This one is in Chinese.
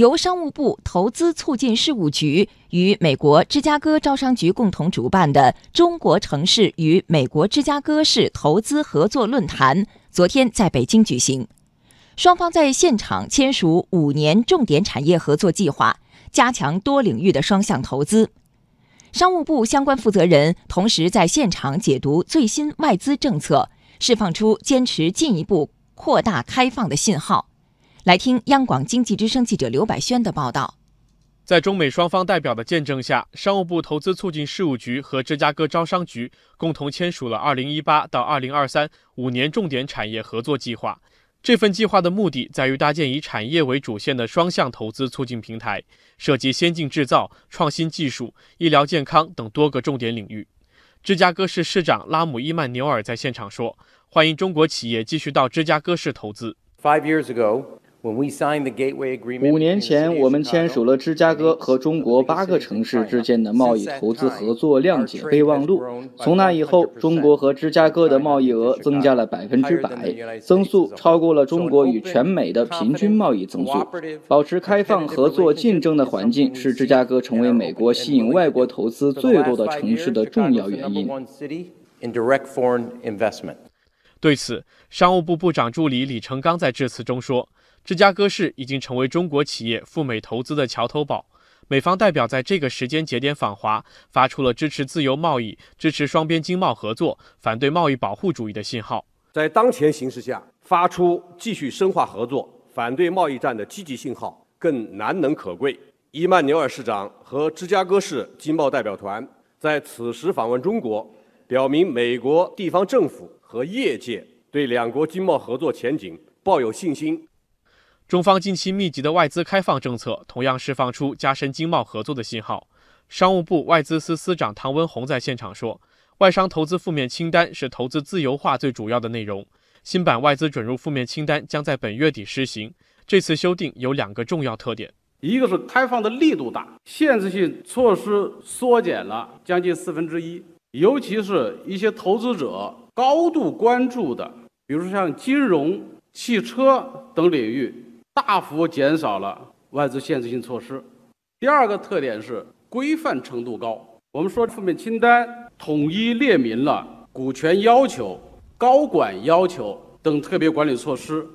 由商务部投资促进事务局与美国芝加哥招商局共同主办的中国城市与美国芝加哥市投资合作论坛昨天在北京举行，双方在现场签署五年重点产业合作计划，加强多领域的双向投资。商务部相关负责人同时在现场解读最新外资政策，释放出坚持进一步扩大开放的信号。来听央广经济之声记者刘百轩的报道。在中美双方代表的见证下，商务部投资促进事务局和芝加哥招商局共同签署了2018到2023五年重点产业合作计划。这份计划的目的在于搭建以产业为主线的双向投资促进平台，涉及先进制造、创新技术、医疗健康等多个重点领域。芝加哥市市长拉姆伊曼纽尔在现场说：“欢迎中国企业继续到芝加哥市投资。” Five years ago. 五年前，我们签署了芝加哥和中国八个城市之间的贸易投资合作谅解备忘录。从那以后，中国和芝加哥的贸易额增加了百分之百，增速超过了中国与全美的平均贸易增速。保持开放、合作、竞争的环境，是芝加哥成为美国吸引外国投资最多的城市的重要原因。对此，商务部部长助理李成刚在致辞中说。芝加哥市已经成为中国企业赴美投资的桥头堡。美方代表在这个时间节点访华，发出了支持自由贸易、支持双边经贸合作、反对贸易保护主义的信号。在当前形势下，发出继续深化合作、反对贸易战的积极信号更难能可贵。伊曼纽尔市长和芝加哥市经贸代表团在此时访问中国，表明美国地方政府和业界对两国经贸合作前景抱有信心。中方近期密集的外资开放政策，同样释放出加深经贸合作的信号。商务部外资司司长唐文宏在现场说：“外商投资负面清单是投资自由化最主要的内容。新版外资准入负面清单将在本月底施行。这次修订有两个重要特点：一个是开放的力度大，限制性措施缩减了将近四分之一，尤其是一些投资者高度关注的，比如像金融、汽车等领域。”大幅减少了外资限制性措施。第二个特点是规范程度高。我们说负面清单统一列明了股权要求、高管要求等特别管理措施。